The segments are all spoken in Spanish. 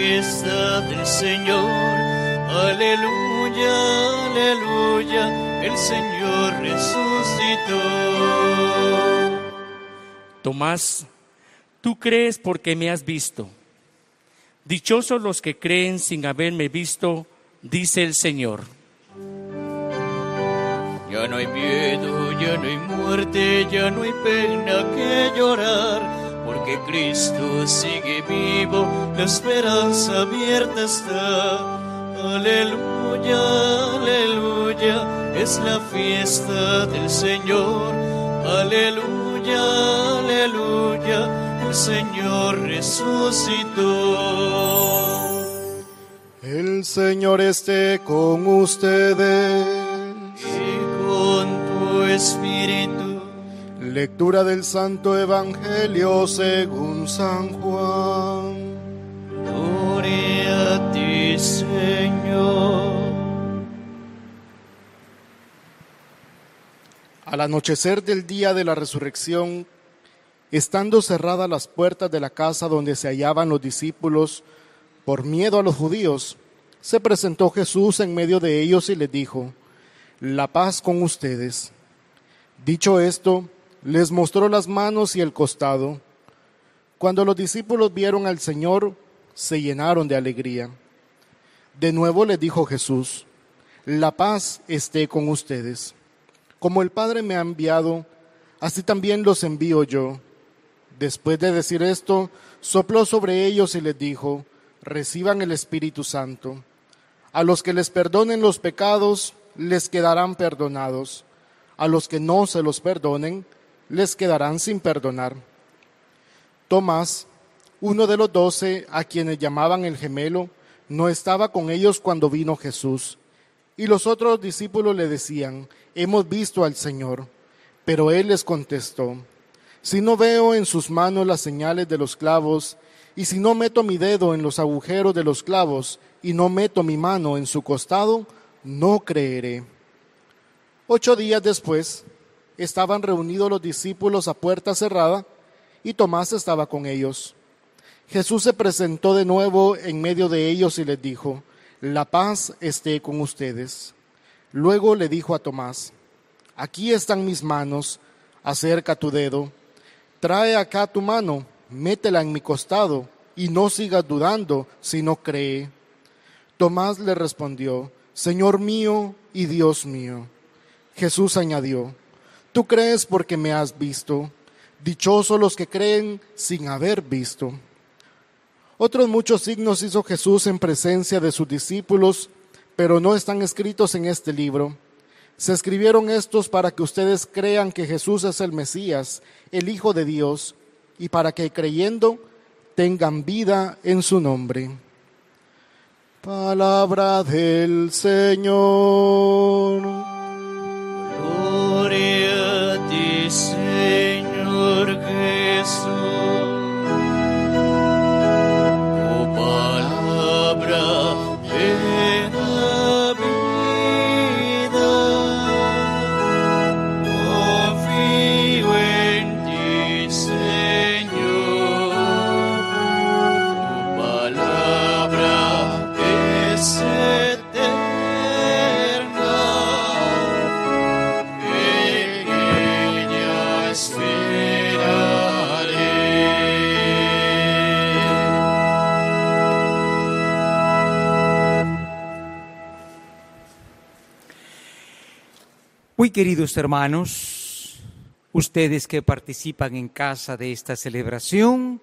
fiesta del Señor. Aleluya, aleluya, el Señor resucitó. Tomás, tú crees porque me has visto. Dichosos los que creen sin haberme visto, dice el Señor. Ya no hay miedo, ya no hay muerte, ya no hay pena que llorar, porque Cristo sigue vivo, la esperanza abierta está. Aleluya, aleluya, es la fiesta del Señor. Aleluya, aleluya, el Señor resucitó. El Señor esté con ustedes. Y con tu espíritu. Lectura del Santo Evangelio según San Juan. Gloria a ti, Señor. Al anochecer del día de la resurrección, estando cerradas las puertas de la casa donde se hallaban los discípulos, por miedo a los judíos, se presentó Jesús en medio de ellos y les dijo, La paz con ustedes. Dicho esto, les mostró las manos y el costado. Cuando los discípulos vieron al Señor, se llenaron de alegría. De nuevo les dijo Jesús, La paz esté con ustedes. Como el Padre me ha enviado, así también los envío yo. Después de decir esto, sopló sobre ellos y les dijo, reciban el Espíritu Santo. A los que les perdonen los pecados, les quedarán perdonados. A los que no se los perdonen, les quedarán sin perdonar. Tomás, uno de los doce, a quienes llamaban el gemelo, no estaba con ellos cuando vino Jesús. Y los otros discípulos le decían, hemos visto al Señor. Pero él les contestó, si no veo en sus manos las señales de los clavos, y si no meto mi dedo en los agujeros de los clavos, y no meto mi mano en su costado, no creeré. Ocho días después, estaban reunidos los discípulos a puerta cerrada, y Tomás estaba con ellos. Jesús se presentó de nuevo en medio de ellos y les dijo, la paz esté con ustedes. Luego le dijo a Tomás, aquí están mis manos, acerca tu dedo, trae acá tu mano, métela en mi costado, y no sigas dudando, sino cree. Tomás le respondió, Señor mío y Dios mío. Jesús añadió, Tú crees porque me has visto, dichosos los que creen sin haber visto. Otros muchos signos hizo Jesús en presencia de sus discípulos, pero no están escritos en este libro. Se escribieron estos para que ustedes crean que Jesús es el Mesías, el Hijo de Dios, y para que creyendo tengan vida en su nombre. Palabra del Señor. Queridos hermanos, ustedes que participan en casa de esta celebración,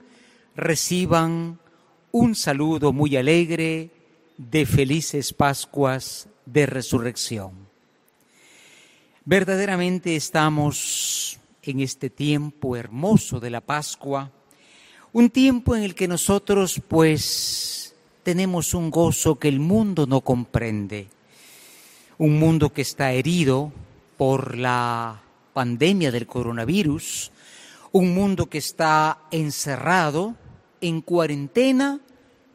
reciban un saludo muy alegre de felices Pascuas de Resurrección. Verdaderamente estamos en este tiempo hermoso de la Pascua, un tiempo en el que nosotros pues tenemos un gozo que el mundo no comprende, un mundo que está herido por la pandemia del coronavirus, un mundo que está encerrado en cuarentena,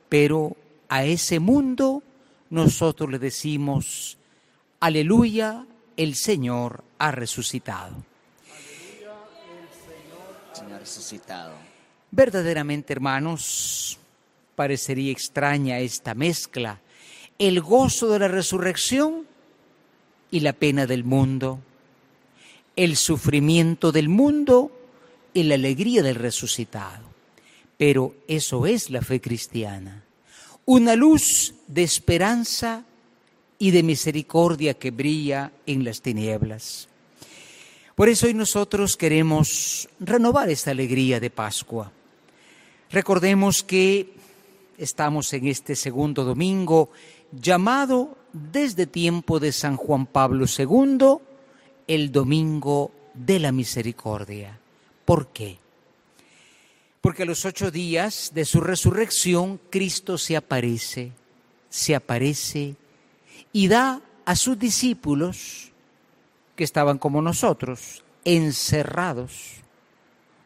pero a ese mundo nosotros le decimos, aleluya, el Señor ha resucitado. Señor resucitado. Verdaderamente, hermanos, parecería extraña esta mezcla, el gozo de la resurrección y la pena del mundo, el sufrimiento del mundo y la alegría del resucitado. Pero eso es la fe cristiana, una luz de esperanza y de misericordia que brilla en las tinieblas. Por eso hoy nosotros queremos renovar esta alegría de Pascua. Recordemos que estamos en este segundo domingo llamado desde tiempo de San Juan Pablo II el domingo de la misericordia. ¿Por qué? Porque a los ocho días de su resurrección Cristo se aparece, se aparece y da a sus discípulos que estaban como nosotros, encerrados.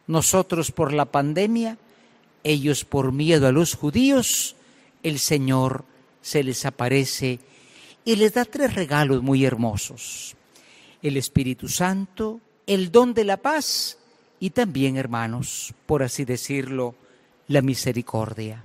Nosotros por la pandemia, ellos por miedo a los judíos, el Señor se les aparece y les da tres regalos muy hermosos. El Espíritu Santo, el don de la paz y también, hermanos, por así decirlo, la misericordia.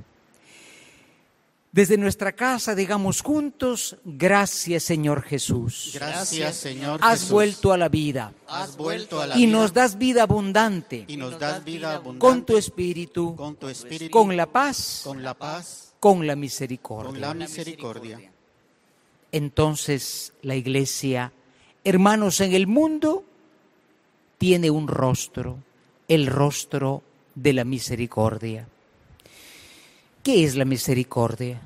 Desde nuestra casa digamos juntos, gracias Señor Jesús. Gracias Señor Has Jesús. vuelto a la vida Has vuelto a la y vida. nos das vida abundante y nos das vida abundante con tu espíritu, con tu espíritu, con la paz, con la paz, con la con misericordia. la misericordia. Entonces la iglesia, hermanos, en el mundo tiene un rostro, el rostro de la misericordia. ¿Qué es la misericordia?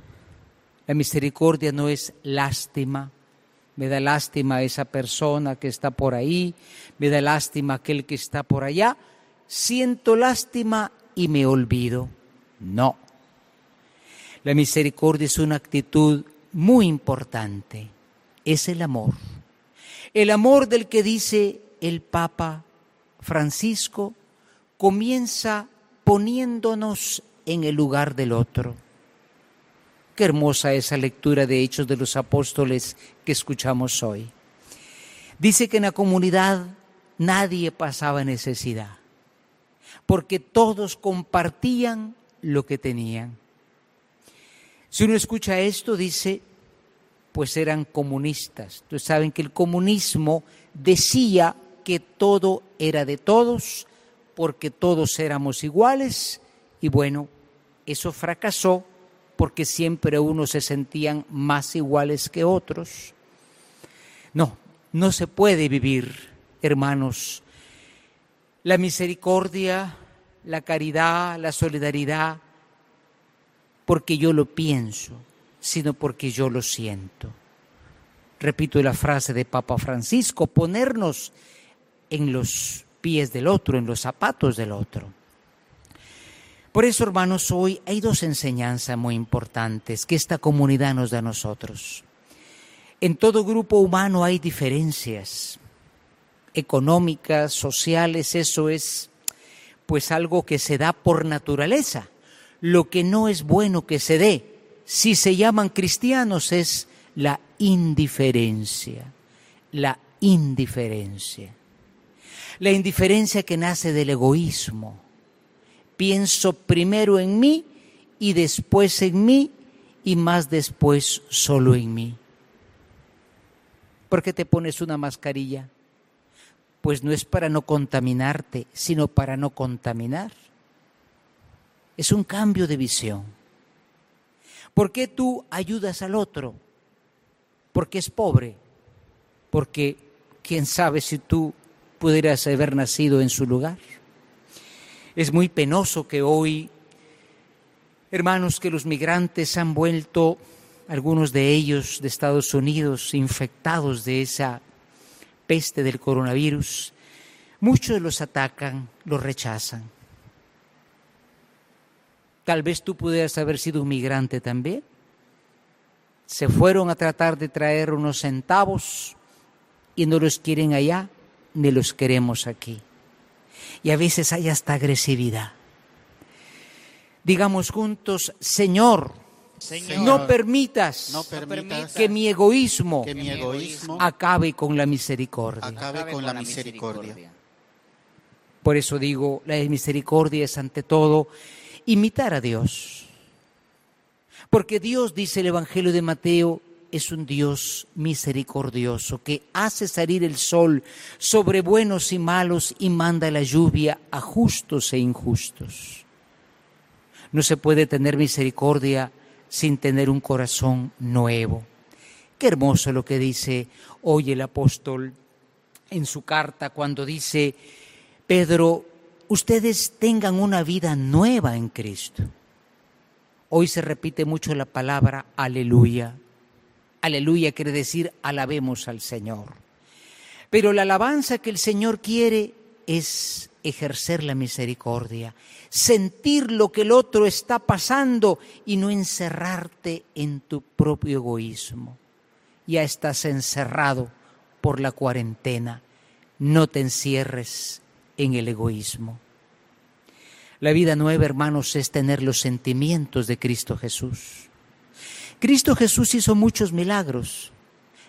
La misericordia no es lástima. Me da lástima esa persona que está por ahí, me da lástima aquel que está por allá. Siento lástima y me olvido. No. La misericordia es una actitud muy importante. Es el amor. El amor del que dice el Papa Francisco comienza poniéndonos en el lugar del otro. Qué hermosa esa lectura de Hechos de los Apóstoles que escuchamos hoy. Dice que en la comunidad nadie pasaba necesidad, porque todos compartían lo que tenían. Si uno escucha esto, dice, pues eran comunistas. Ustedes saben que el comunismo decía que todo era de todos, porque todos éramos iguales, y bueno, eso fracasó porque siempre unos se sentían más iguales que otros. No, no se puede vivir, hermanos, la misericordia, la caridad, la solidaridad, porque yo lo pienso, sino porque yo lo siento. Repito la frase de Papa Francisco, ponernos en los pies del otro, en los zapatos del otro. Por eso, hermanos, hoy hay dos enseñanzas muy importantes que esta comunidad nos da a nosotros. En todo grupo humano hay diferencias económicas, sociales, eso es pues algo que se da por naturaleza. Lo que no es bueno que se dé, si se llaman cristianos, es la indiferencia. La indiferencia. La indiferencia que nace del egoísmo. Pienso primero en mí y después en mí y más después solo en mí. ¿Por qué te pones una mascarilla? Pues no es para no contaminarte, sino para no contaminar. Es un cambio de visión. ¿Por qué tú ayudas al otro? Porque es pobre. Porque quién sabe si tú pudieras haber nacido en su lugar. Es muy penoso que hoy, hermanos, que los migrantes han vuelto, algunos de ellos de Estados Unidos, infectados de esa peste del coronavirus, muchos los atacan, los rechazan. Tal vez tú pudieras haber sido un migrante también. Se fueron a tratar de traer unos centavos y no los quieren allá ni los queremos aquí. Y a veces hay hasta agresividad. Digamos juntos, Señor, Señor, no permitas no permitas que mi egoísmo que mi egoísmo acabe con la misericordia. acabe con la misericordia. Por eso digo, la misericordia es ante todo imitar a Dios. Porque Dios, dice el Evangelio de Mateo, es un Dios misericordioso que hace salir el sol sobre buenos y malos y manda la lluvia a justos e injustos. No se puede tener misericordia sin tener un corazón nuevo. Qué hermoso lo que dice hoy el apóstol en su carta cuando dice, Pedro, ustedes tengan una vida nueva en Cristo. Hoy se repite mucho la palabra aleluya. Aleluya quiere decir alabemos al Señor. Pero la alabanza que el Señor quiere es ejercer la misericordia, sentir lo que el otro está pasando y no encerrarte en tu propio egoísmo. Ya estás encerrado por la cuarentena, no te encierres en el egoísmo. La vida nueva, hermanos, es tener los sentimientos de Cristo Jesús. Cristo Jesús hizo muchos milagros,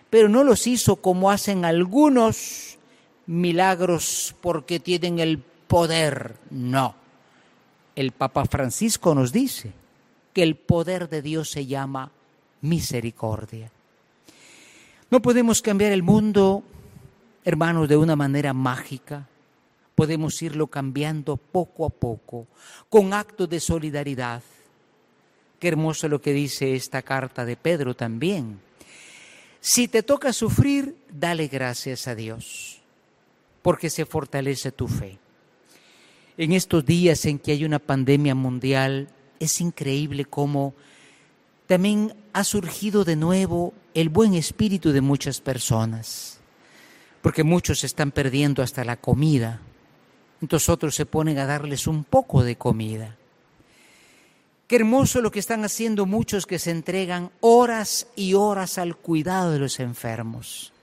pero no los hizo como hacen algunos milagros porque tienen el poder. No. El Papa Francisco nos dice que el poder de Dios se llama misericordia. No podemos cambiar el mundo, hermanos, de una manera mágica. Podemos irlo cambiando poco a poco, con actos de solidaridad. Qué hermoso lo que dice esta carta de Pedro también. Si te toca sufrir, dale gracias a Dios, porque se fortalece tu fe. En estos días en que hay una pandemia mundial, es increíble cómo también ha surgido de nuevo el buen espíritu de muchas personas, porque muchos están perdiendo hasta la comida, entonces otros se ponen a darles un poco de comida. Qué hermoso lo que están haciendo muchos que se entregan horas y horas al cuidado de los enfermos.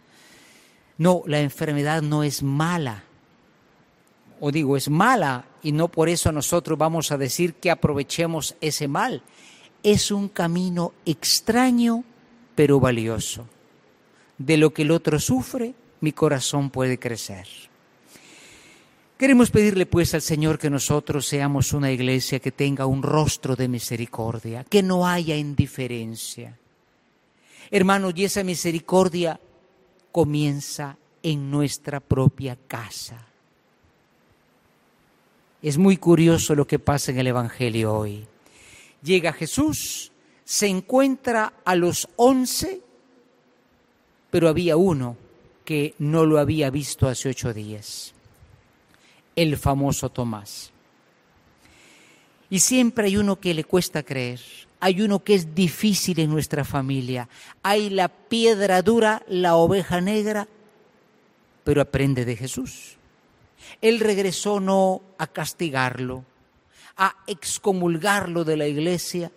No, la enfermedad no es mala, o digo, es mala y no por eso nosotros vamos a decir que aprovechemos ese mal. Es un camino extraño pero valioso. De lo que el otro sufre, mi corazón puede crecer. Queremos pedirle pues al Señor que nosotros seamos una iglesia que tenga un rostro de misericordia, que no haya indiferencia. Hermanos, y esa misericordia comienza en nuestra propia casa. Es muy curioso lo que pasa en el Evangelio hoy. Llega Jesús, se encuentra a los once, pero había uno que no lo había visto hace ocho días, el famoso Tomás. Y siempre hay uno que le cuesta creer, hay uno que es difícil en nuestra familia, hay la piedra dura, la oveja negra, pero aprende de Jesús. Él regresó no a castigarlo, a excomulgarlo de la iglesia,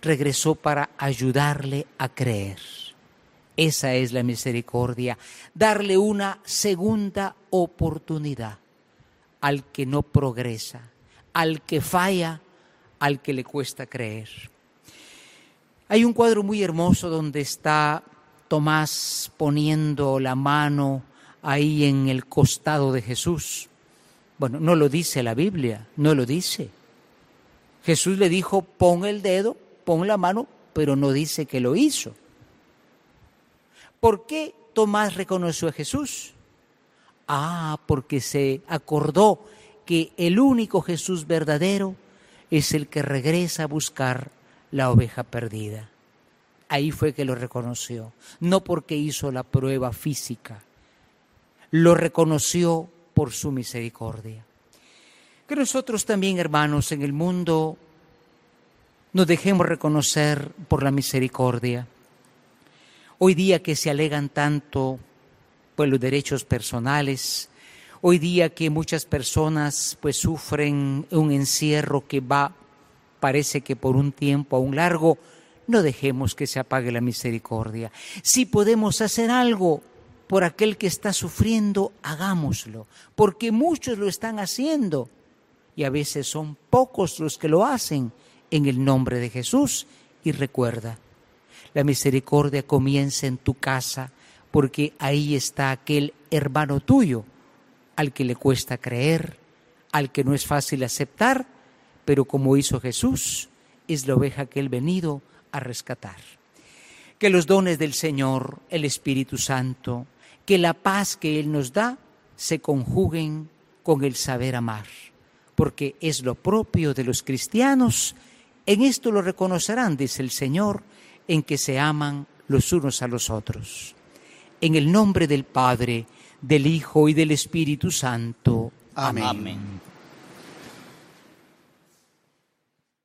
regresó para ayudarle a creer. Esa es la misericordia, darle una segunda oportunidad al que no progresa, al que falla, al que le cuesta creer. Hay un cuadro muy hermoso donde está Tomás poniendo la mano ahí en el costado de Jesús. Bueno, no lo dice la Biblia, no lo dice. Jesús le dijo, pon el dedo, pon la mano, pero no dice que lo hizo. ¿Por qué Tomás reconoció a Jesús? Ah, porque se acordó que el único Jesús verdadero es el que regresa a buscar la oveja perdida. Ahí fue que lo reconoció, no porque hizo la prueba física, lo reconoció por su misericordia. Que nosotros también, hermanos, en el mundo nos dejemos reconocer por la misericordia. Hoy día que se alegan tanto pues los derechos personales, hoy día que muchas personas pues sufren un encierro que va parece que por un tiempo aún largo, no dejemos que se apague la misericordia. Si podemos hacer algo, por aquel que está sufriendo, hagámoslo, porque muchos lo están haciendo y a veces son pocos los que lo hacen en el nombre de Jesús. Y recuerda, la misericordia comienza en tu casa porque ahí está aquel hermano tuyo al que le cuesta creer, al que no es fácil aceptar, pero como hizo Jesús, es la oveja que Él venido a rescatar. Que los dones del Señor, el Espíritu Santo, que la paz que Él nos da, se conjuguen con el saber amar, porque es lo propio de los cristianos. En esto lo reconocerán, dice el Señor, en que se aman los unos a los otros. En el nombre del Padre, del Hijo y del Espíritu Santo. Amén.